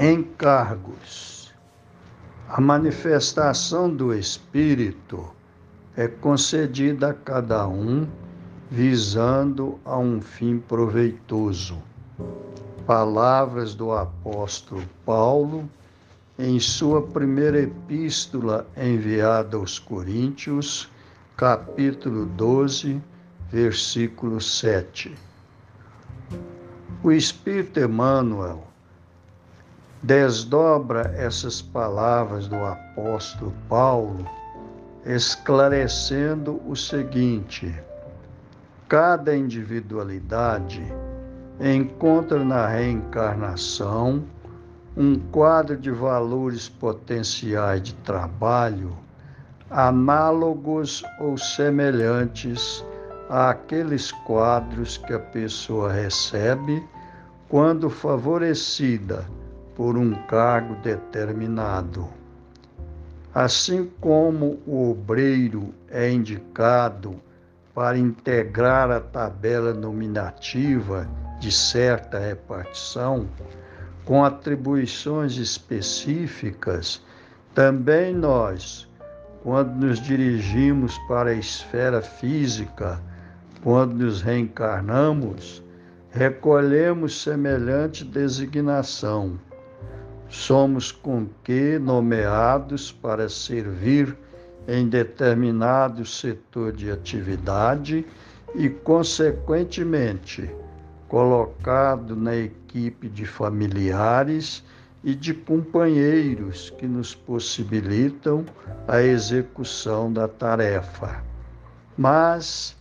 Encargos. A manifestação do Espírito é concedida a cada um visando a um fim proveitoso. Palavras do apóstolo Paulo em sua primeira epístola enviada aos Coríntios, capítulo 12, versículo 7. O Espírito Emmanuel desdobra essas palavras do apóstolo Paulo, esclarecendo o seguinte: cada individualidade encontra na reencarnação um quadro de valores potenciais de trabalho análogos ou semelhantes àqueles quadros que a pessoa recebe quando favorecida por um cargo determinado. Assim como o obreiro é indicado para integrar a tabela nominativa de certa repartição, com atribuições específicas, também nós, quando nos dirigimos para a esfera física, quando nos reencarnamos, recolhemos semelhante designação somos com que nomeados para servir em determinado setor de atividade e, consequentemente, colocado na equipe de familiares e de companheiros que nos possibilitam a execução da tarefa. Mas,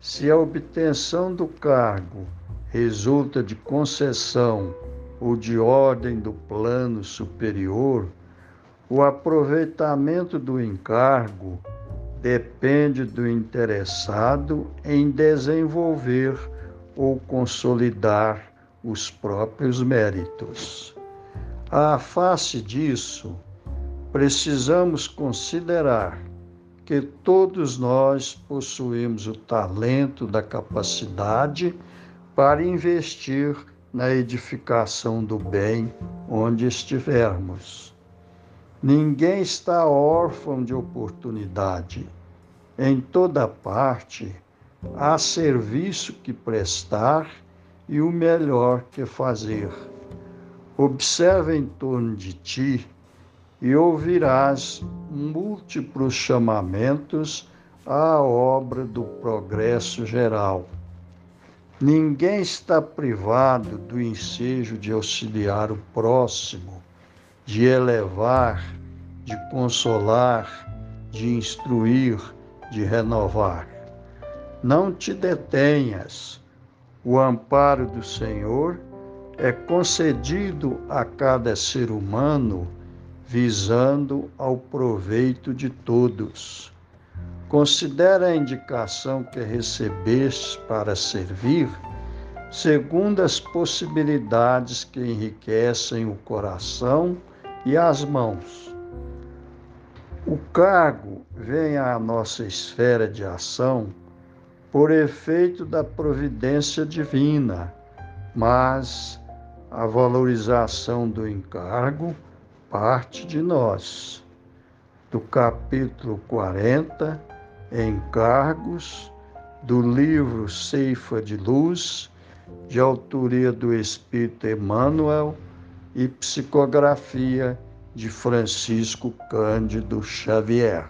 se a obtenção do cargo resulta de concessão ou de ordem do plano superior, o aproveitamento do encargo depende do interessado em desenvolver ou consolidar os próprios méritos. À face disso, precisamos considerar que todos nós possuímos o talento da capacidade para investir na edificação do bem onde estivermos. Ninguém está órfão de oportunidade. Em toda parte há serviço que prestar e o melhor que fazer. Observa em torno de ti e ouvirás múltiplos chamamentos à obra do progresso geral. Ninguém está privado do ensejo de auxiliar o próximo, de elevar, de consolar, de instruir, de renovar. Não te detenhas. O amparo do Senhor é concedido a cada ser humano visando ao proveito de todos. Considera a indicação que recebeste para servir, segundo as possibilidades que enriquecem o coração e as mãos. O cargo vem à nossa esfera de ação por efeito da providência divina, mas a valorização do encargo parte de nós. Do capítulo 40 encargos do livro Ceifa de Luz, de autoria do Espírito Emmanuel e psicografia de Francisco Cândido Xavier.